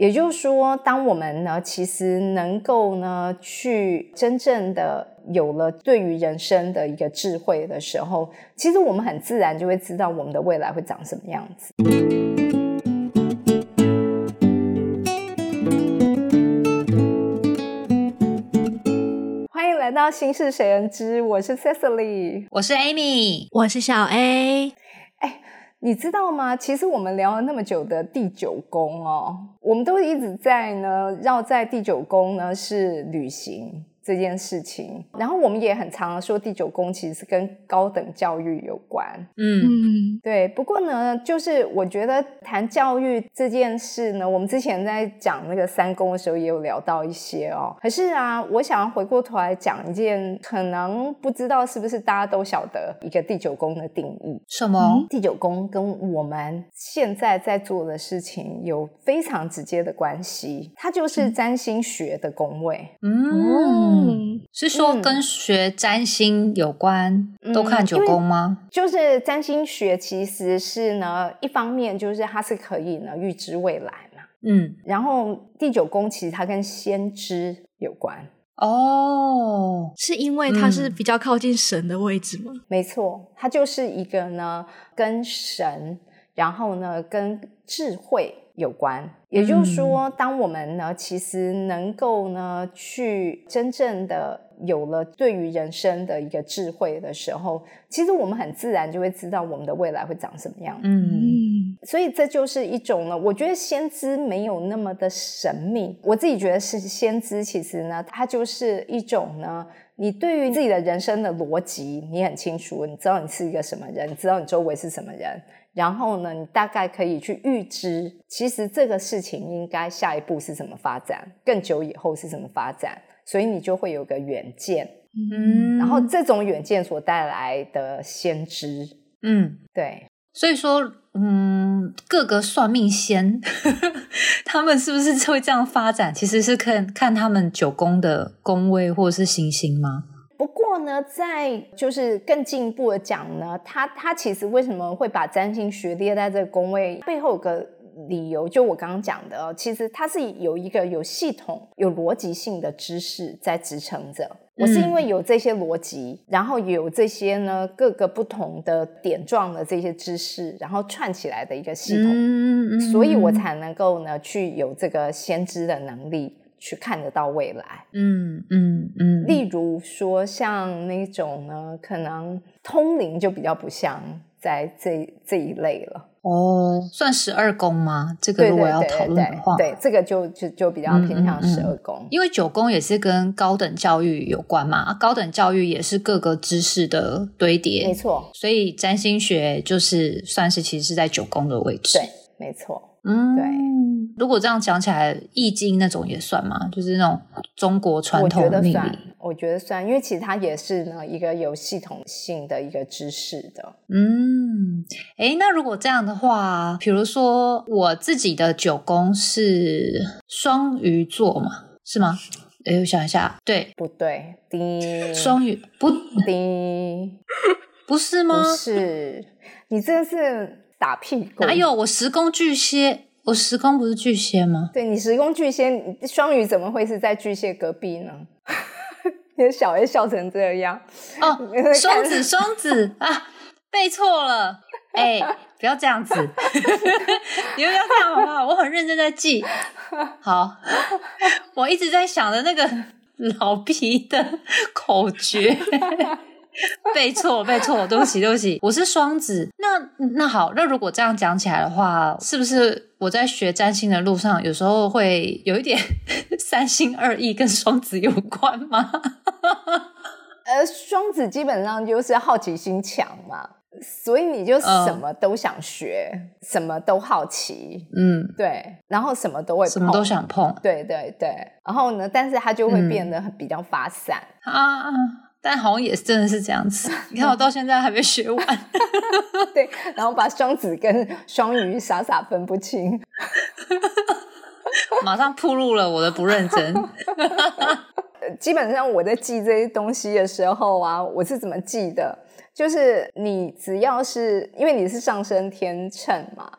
也就是说，当我们呢，其实能够呢，去真正的有了对于人生的一个智慧的时候，其实我们很自然就会知道我们的未来会长什么样子。欢迎来到《心事谁人知》，我是 Cecily，我是 Amy，我是小 A。你知道吗？其实我们聊了那么久的第九宫哦，我们都一直在呢绕在第九宫呢是旅行。这件事情，然后我们也很常说第九宫其实是跟高等教育有关，嗯，对。不过呢，就是我觉得谈教育这件事呢，我们之前在讲那个三宫的时候也有聊到一些哦。可是啊，我想要回过头来讲一件可能不知道是不是大家都晓得一个第九宫的定义。什么？第九宫跟我们现在在做的事情有非常直接的关系，它就是占星学的宫位。嗯。嗯，是说跟学占星有关，都看九宫吗？就是占星学其实是呢，一方面就是它是可以呢预知未来嘛，嗯，然后第九宫其实它跟先知有关哦，是因为它是比较靠近神的位置吗？没错，它就是一个呢跟神，然后呢跟智慧。有关，也就是说，当我们呢，其实能够呢，去真正的有了对于人生的一个智慧的时候，其实我们很自然就会知道我们的未来会长什么样。嗯，所以这就是一种呢，我觉得先知没有那么的神秘，我自己觉得是先知，其实呢，它就是一种呢，你对于自己的人生的逻辑，你很清楚，你知道你是一个什么人，你知道你周围是什么人。然后呢，你大概可以去预知，其实这个事情应该下一步是怎么发展，更久以后是怎么发展，所以你就会有个远见。嗯，然后这种远见所带来的先知，嗯，对。所以说，嗯，各个算命先，他们是不是会这样发展？其实是看看他们九宫的宫位或者是行星吗？不过呢，在就是更进一步的讲呢，他他其实为什么会把占星学列在这个宫位背后有个理由，就我刚刚讲的，其实它是有一个有系统、有逻辑性的知识在支撑着。我是因为有这些逻辑，然后有这些呢各个不同的点状的这些知识，然后串起来的一个系统，所以我才能够呢去有这个先知的能力。去看得到未来，嗯嗯嗯。例如说，像那种呢，可能通灵就比较不像在这这一类了。哦，算十二宫吗？这个如果要讨论的话，对这个就就就比较偏向十二宫，因为九宫也是跟高等教育有关嘛。高等教育也是各个知识的堆叠，没错。所以占星学就是算是其实是在九宫的位置，对，没错。嗯，对。如果这样讲起来，易经那种也算吗？就是那种中国传统命理，我觉得算，因为其实它也是呢一个有系统性的一个知识的。嗯，哎，那如果这样的话，比如说我自己的九宫是双鱼座嘛，是吗？哎，我想一下，对，不对？滴，双鱼不滴，不是吗？不是，你这是。打屁股？哪有我十宫巨蟹？我十宫不是巨蟹吗？对你十宫巨蟹，双鱼怎么会是在巨蟹隔壁呢？你 小 A 笑成这样哦，双子双子啊，背错了，哎，不要这样子，你们不要这样好不好？我很认真在记，好，我一直在想着那个老皮的口诀。背错，背错，对不起，对不起，我是双子。那那好，那如果这样讲起来的话，是不是我在学占星的路上，有时候会有一点 三心二意，跟双子有关吗？呃，双子基本上就是好奇心强嘛，所以你就什么都想学，什么都好奇，嗯，对，然后什么都会，什么都想碰，对对对，然后呢，但是它就会变得比较发散啊。但好像也是真的是这样子，你看我到现在还没学完，对，然后把双子跟双鱼傻傻分不清，马上铺露了我的不认真。基本上我在记这些东西的时候啊，我是怎么记的？就是你只要是因为你是上升天秤嘛。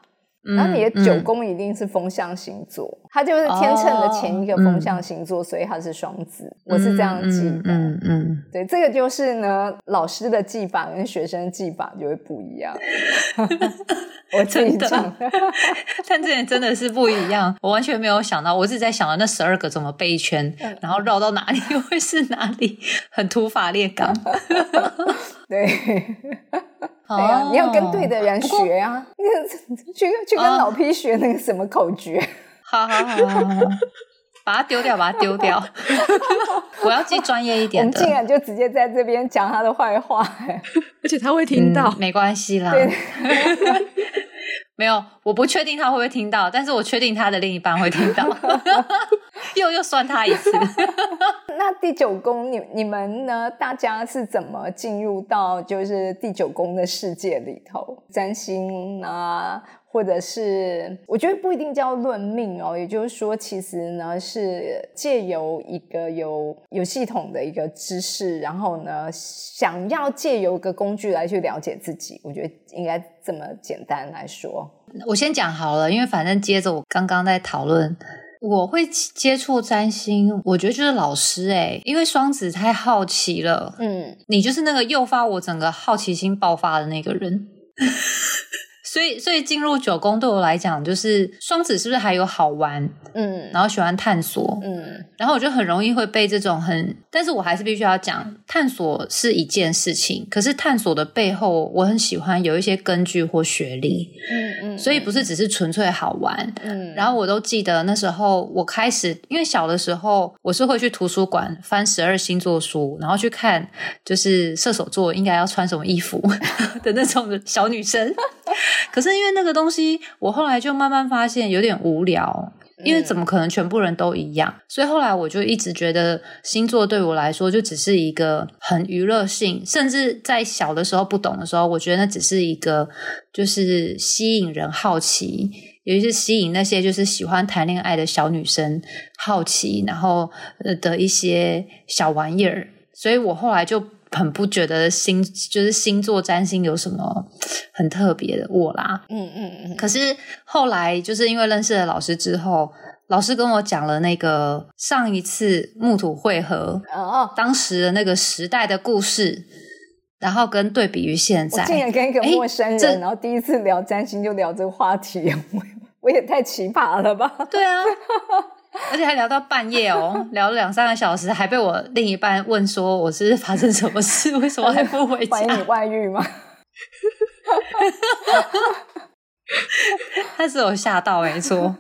然后你的九宫一定是风象星座，它就是天秤的前一个风象星座，所以它是双子。我是这样记的。嗯嗯，对，这个就是呢，老师的记法跟学生的记法就会不一样。我自己讲，但这点真的是不一样，我完全没有想到，我是在想那十二个怎么背一圈，然后绕到哪里会是哪里，很土法炼钢。对，对啊，你要跟对的人学啊，去去跟老 P 学那个什么口诀。好好好好好，把它丢掉，把它丢掉。我要记专业一点的。我们竟然就直接在这边讲他的坏话，而且他会听到，没关系啦。没有，我不确定他会不会听到，但是我确定他的另一半会听到，又又算他一次。那第九宫，你你们呢？大家是怎么进入到就是第九宫的世界里头？占星啊？或者是，我觉得不一定叫论命哦，也就是说，其实呢是借由一个有有系统的一个知识，然后呢，想要借由一个工具来去了解自己，我觉得应该这么简单来说。我先讲好了，因为反正接着我刚刚在讨论，我会接触占星，我觉得就是老师哎，因为双子太好奇了，嗯，你就是那个诱发我整个好奇心爆发的那个人。所以，所以进入九宫对我来讲，就是双子是不是还有好玩？嗯，然后喜欢探索，嗯，然后我就很容易会被这种很，但是我还是必须要讲，探索是一件事情，可是探索的背后，我很喜欢有一些根据或学历，嗯嗯，所以不是只是纯粹好玩，嗯，然后我都记得那时候我开始，因为小的时候我是会去图书馆翻十二星座书，然后去看就是射手座应该要穿什么衣服 的那种小女生。可是因为那个东西，我后来就慢慢发现有点无聊，因为怎么可能全部人都一样？所以后来我就一直觉得星座对我来说就只是一个很娱乐性，甚至在小的时候不懂的时候，我觉得那只是一个就是吸引人好奇，尤其是吸引那些就是喜欢谈恋爱的小女生好奇，然后的一些小玩意儿。所以我后来就。很不觉得星就是星座占星有什么很特别的我啦，嗯嗯嗯。可是后来就是因为认识了老师之后，老师跟我讲了那个上一次木土汇合哦，当时的那个时代的故事，然后跟对比于现在，竟然跟一个陌生人，然后第一次聊占星就聊这个话题，我 我也太奇葩了吧？对啊。而且还聊到半夜哦，聊了两三个小时，还被我另一半问说我是发生什么事，为什么还不回家？怀疑你外遇吗？他是有吓到，没错。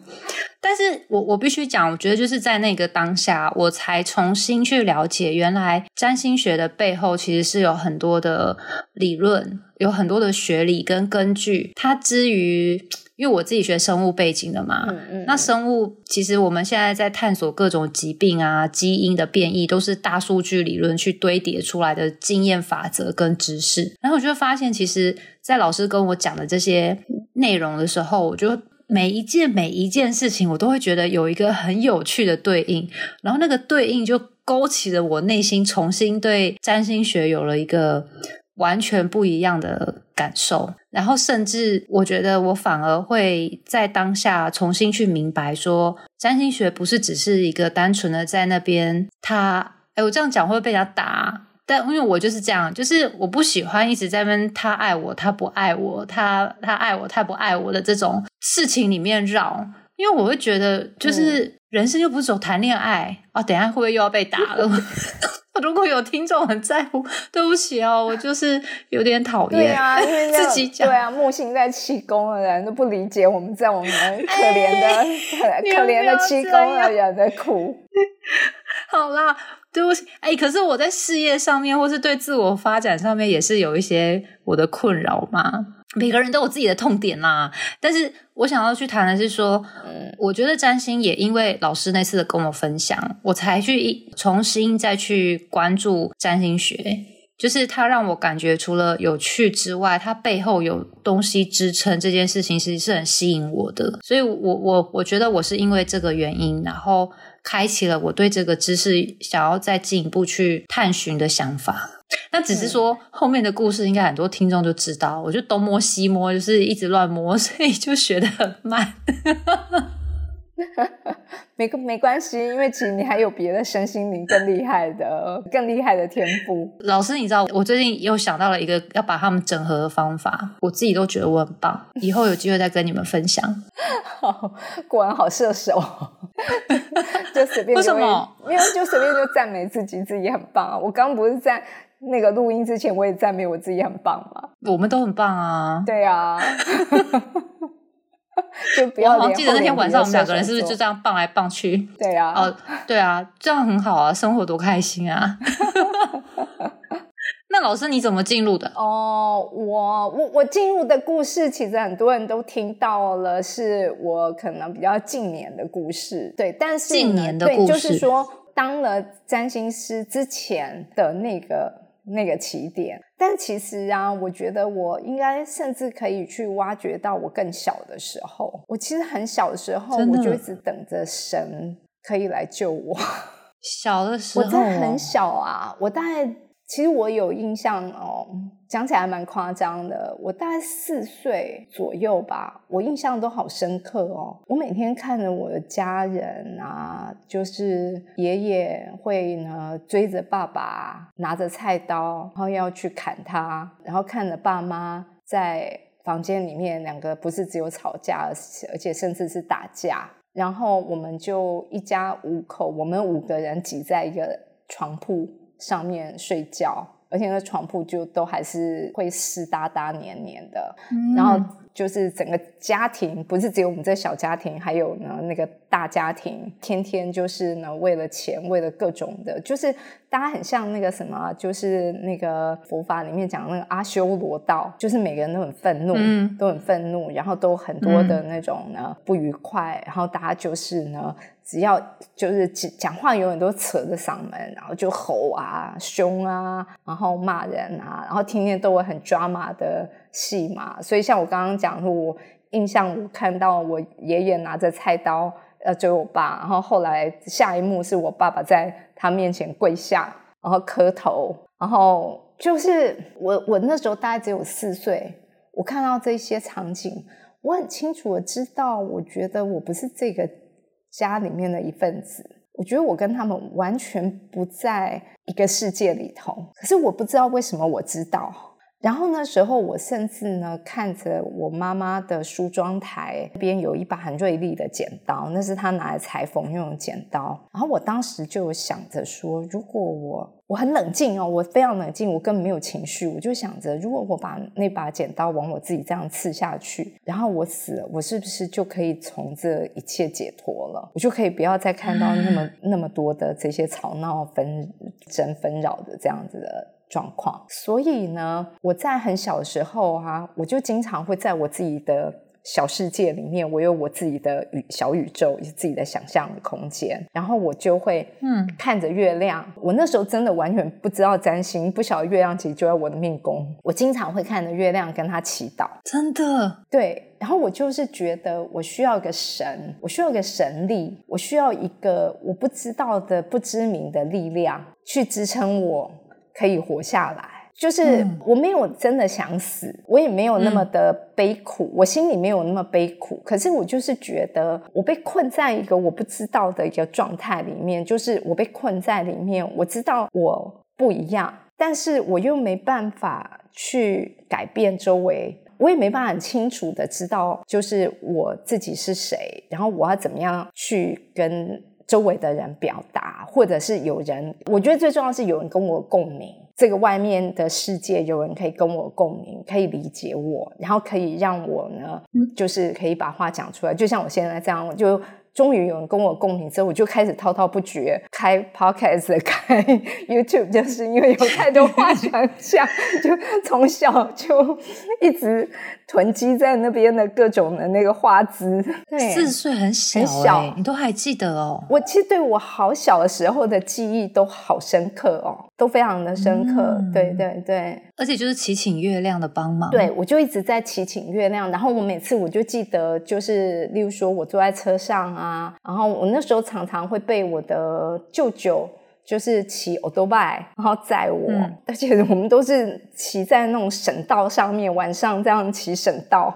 但是我我必须讲，我觉得就是在那个当下，我才重新去了解，原来占星学的背后其实是有很多的理论，有很多的学理跟根据。它之于。因为我自己学生物背景的嘛，那生物其实我们现在在探索各种疾病啊、基因的变异，都是大数据理论去堆叠出来的经验法则跟知识。然后我就发现，其实，在老师跟我讲的这些内容的时候，我就每一件每一件事情，我都会觉得有一个很有趣的对应，然后那个对应就勾起了我内心重新对占星学有了一个。完全不一样的感受，然后甚至我觉得我反而会在当下重新去明白，说占星学不是只是一个单纯的在那边，他哎，我这样讲会被人家打，但因为我就是这样，就是我不喜欢一直在问他爱我，他不爱我，他他爱我，他不爱我的这种事情里面绕，因为我会觉得就是人生又不是走谈恋爱啊，等下会不会又要被打了？如果有听众很在乎，对不起哦，我就是有点讨厌。对啊，因为自己讲，对啊，木星在七宫的人都不理解我们在我们可怜的、可怜的七宫的人的苦。好啦，对不起，哎，可是我在事业上面，或是对自我发展上面，也是有一些我的困扰嘛。每个人都有自己的痛点啦，但是我想要去谈的是说，嗯，我觉得占星也因为老师那次的跟我分享，我才去重新再去关注占星学。就是它让我感觉除了有趣之外，它背后有东西支撑这件事情，其实是很吸引我的。所以，我我我觉得我是因为这个原因，然后开启了我对这个知识想要再进一步去探寻的想法。那只是说后面的故事，应该很多听众就知道，我就东摸西摸，就是一直乱摸，所以就学的很慢。没没关系，因为其实你还有别的身心灵更厉害的、更厉害的天赋。老师，你知道我最近又想到了一个要把他们整合的方法，我自己都觉得我很棒，以后有机会再跟你们分享。果然好射手，就随便为什么？没有就随便就赞美自己，自己很棒啊！我刚不是在那个录音之前，我也赞美我自己很棒吗？我们都很棒啊！对啊。就不要。我记得那天晚上我们两个人是不是就这样棒来棒去？对啊，哦，对啊，这样很好啊，生活多开心啊！那老师你怎么进入的？哦，我我我进入的故事，其实很多人都听到了，是我可能比较近年的故事。对，但是近年的故事，就是说当了占星师之前的那个。那个起点，但其实啊，我觉得我应该甚至可以去挖掘到我更小的时候。我其实很小的时候，我就一直等着神可以来救我。小的时候，我在很小啊，我大概。其实我有印象哦，讲起来蛮夸张的。我大概四岁左右吧，我印象都好深刻哦。我每天看着我的家人啊，就是爷爷会呢追着爸爸，拿着菜刀，然后要去砍他，然后看着爸妈在房间里面两个不是只有吵架，而且甚至是打架。然后我们就一家五口，我们五个人挤在一个床铺。上面睡觉，而且那床铺就都还是会湿哒哒、黏黏的，然后。就是整个家庭，不是只有我们这小家庭，还有呢那个大家庭，天天就是呢为了钱，为了各种的，就是大家很像那个什么，就是那个佛法里面讲那个阿修罗道，就是每个人都很愤怒，都很愤怒，然后都很多的那种呢不愉快，然后大家就是呢只要就是讲话永远都扯着嗓门，然后就吼啊、凶啊，然后骂人啊，然后天天都会很抓马的。戏嘛，所以像我刚刚讲，我印象我看到我爷爷拿着菜刀要追我爸，然后后来下一幕是我爸爸在他面前跪下，然后磕头，然后就是我我那时候大概只有四岁，我看到这些场景，我很清楚的知道，我觉得我不是这个家里面的一份子，我觉得我跟他们完全不在一个世界里头，可是我不知道为什么我知道。然后那时候，我甚至呢看着我妈妈的梳妆台边有一把很锐利的剪刀，那是她拿来裁缝用的剪刀。然后我当时就想着说，如果我我很冷静哦，我非常冷静，我根本没有情绪，我就想着，如果我把那把剪刀往我自己这样刺下去，然后我死了，我是不是就可以从这一切解脱了？我就可以不要再看到那么那么多的这些吵闹纷争纷扰的这样子的。状况，所以呢，我在很小的时候啊，我就经常会在我自己的小世界里面，我有我自己的宇小宇宙，有自己的想象的空间，然后我就会嗯看着月亮。我那时候真的完全不知道占星，不晓得月亮其实就在我的命宫。我经常会看着月亮跟他祈祷，真的对。然后我就是觉得我需要一个神，我需要一个神力，我需要一个我不知道的不知名的力量去支撑我。可以活下来，就是我没有真的想死，我也没有那么的悲苦，我心里没有那么悲苦。可是我就是觉得我被困在一个我不知道的一个状态里面，就是我被困在里面。我知道我不一样，但是我又没办法去改变周围，我也没办法很清楚的知道，就是我自己是谁，然后我要怎么样去跟。周围的人表达，或者是有人，我觉得最重要是有人跟我共鸣。这个外面的世界有人可以跟我共鸣，可以理解我，然后可以让我呢，就是可以把话讲出来。就像我现在这样，就终于有人跟我共鸣之后，我就开始滔滔不绝开 podcast、开 YouTube，就是因为有太多话想讲，就从小就一直囤积在那边的各种的那个花枝。对，四岁很小、很小你都还记得哦。我其实对我好小的时候的记忆都好深刻哦，都非常的深刻。嗯对对对。而且就是祈请月亮的帮忙。对，我就一直在祈请月亮，然后我每次我就记得，就是例如说我坐在车上啊，然后我那时候常常会被我的舅舅就是骑 o d o b i 然后载我，嗯而且我们都是骑在那种省道上面，晚上这样骑省道，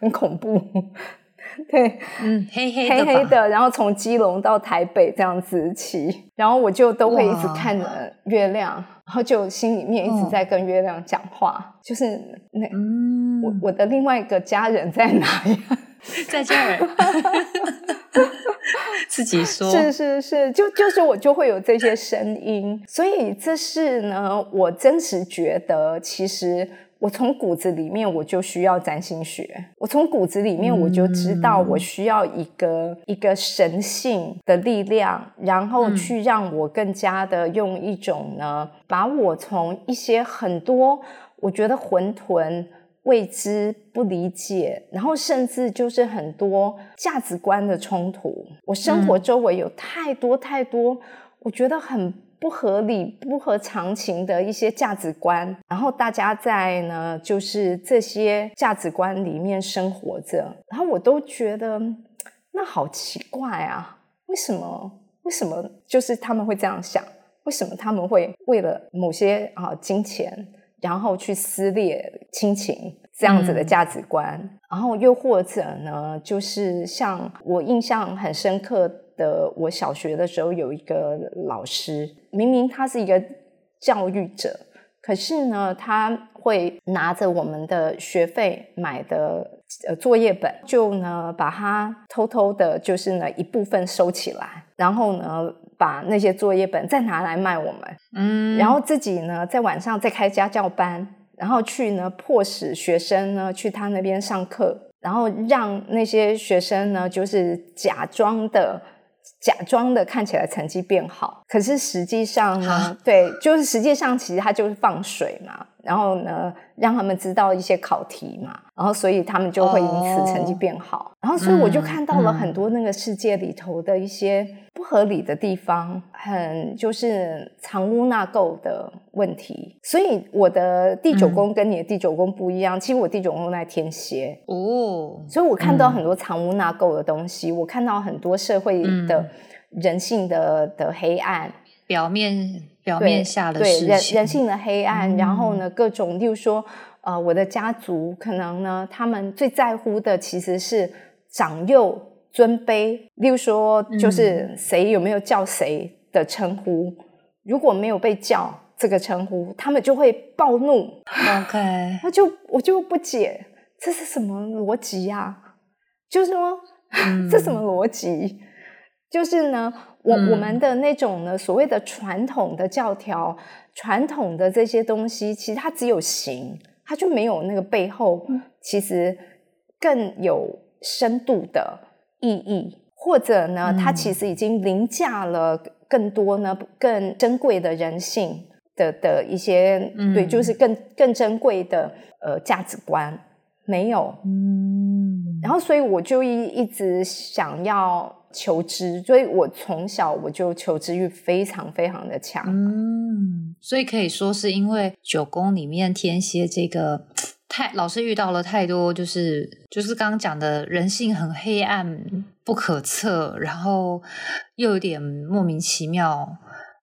很恐怖。对，嗯，黑黑的，黑黑的，然后从基隆到台北这样子骑，然后我就都会一直看着月亮，然后就心里面一直嗯在跟月亮讲话，就是那嗯，我我的另外一个家人在哪呀？在这儿，自己说是是是，就就是我就会有这些声音，所以这是呢，我真实觉得，其实我从骨子里面我就需要占星学，我从骨子里面我就知道我需要一个、一个神性的力量，然后嗯去让我更加的用一种呢，把我从一些很多我觉得混沌。未知、不理解，然后甚至就是很多价值观的冲突。我生活周围有太多太多，我觉得很不合理、不合常情的一些价值观，然后大家在呢，就是这些价值观里面生活着，然后我都觉得那好奇怪啊，为什么？为什么就是他们会这样想？为什么他们会为了某些啊金钱？然后去撕裂亲情这样子的价值观，然后又或者呢，就是像我印象很深刻的，我小学的时候有一个老师，明明他是一个教育者，可是呢，他会拿着我们的学费买的呃作业本，就呢把它偷偷的，就是呢一部分收起来，然后呢把那些作业本再拿来卖我们。嗯，然后自己呢，在晚上再开家教班，然后去呢迫使学生呢去他那边上课，然后让那些学生呢就是假装的。假装的看起来成绩变好，可是实际上呢啊，对，就是实际上其实他就是放水嘛，然后呢让他们知道一些考题嘛，然后所以他们就会因此成绩哦变好。然后所以我就嗯看到了嗯很多那个世界里头的一些不合理的地方，很就是藏污纳垢的问题。所以我的第九宫跟你的第九宫不一样，其实我第九宫在天蝎，哦，所以我看到嗯很多藏污纳垢的东西，我看到很多社会的嗯人性的的黑暗。表面表面下的对人事情，人性的黑暗，嗯然后呢，各种，例如说，呃，我的家族可能呢，他们最在乎的其实是长幼尊卑，例如说，就是嗯谁有没有叫谁的称呼，如果没有被叫这个称呼，他们就会暴怒，OK，那就我就不解这是什么逻辑呀？就是说，嗯。这什么逻辑？就是呢，我、嗯。我们的那种呢，所谓的传统的教条、传统的这些东西，其实它只有形，它就没有那个背后其实更有深度的意义，或者呢，它嗯。其实已经凌驾了更多呢更珍贵的人性的的一些，对，嗯就是更更珍贵的呃价值观没有，嗯，然后，所以我就一一直想要求知，所以我从小我就求知欲非常非常的强。嗯，所以可以说是因为九宫里面天蝎这个 太老是遇到了太多，就是就是刚刚讲的人性很黑暗、不可测，然后又有点莫名其妙，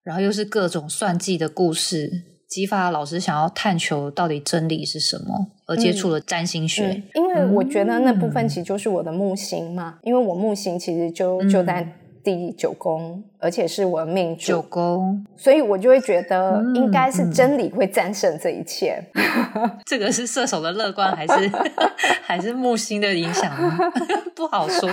然后又是各种算计的故事，激发老师想要探求到底真理是什么，而接触了占星学。嗯，因为我觉得那部分嗯其实就是我的木星嘛，因为我木星其实就嗯就在第九宫，而且是我的命九主，宫，所以我就会觉得嗯应该是嗯真理会战胜这一切。这个是射手的乐观，还是 还是木星的影响呢？不好说。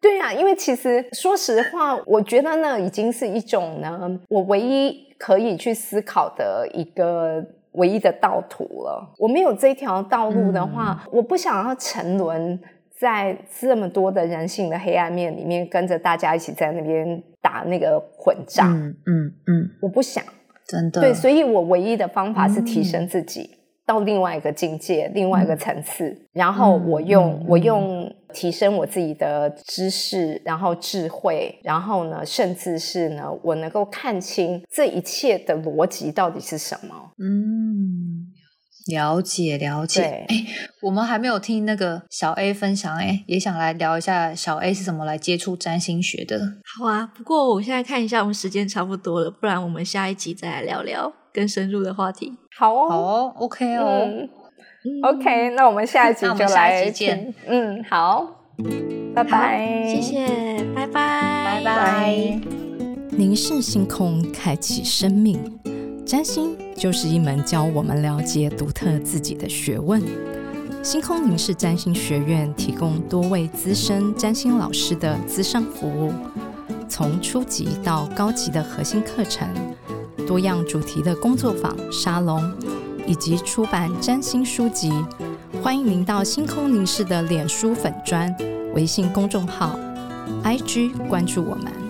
对呀、因为其实说实话，我觉得那已经是一种呢，我唯一可以去思考的一个唯一的道途了。我没有这条道路的话，我不想要沉沦在这么多的人性的黑暗面里面，跟着大家一起在那边打那个混战。嗯嗯嗯，我不想，真的。对，所以我唯一的方法是提升自己。到另外一个境界，另外一个层次，然后我用我用提升我自己的知识，然后智慧，然后呢，甚至是呢，我能够看清这一切的逻辑到底是什么。嗯，了解了解。哎，我们还没有听那个小 A 分享，哎，也想来聊一下小 A 是怎么来接触占星学的。好啊，不过我现在看一下，我们时间差不多了，不然我们下一集再来聊聊更深入的话题。好哦，好，OK 哦，OK，那我们下一集就来见。嗯，好，拜拜，谢谢，拜拜，拜拜。凝视星空，开启生命。占星就是一门教我们了解独特自己的学问。星空凝视占星学院提供多位资深占星老师的资商服务，从初级到高级的核心课程。多样主题的工作坊、沙龙，以及出版占星书籍，欢迎您到星空凝视的脸书粉砖、微信公众号、IG 关注我们。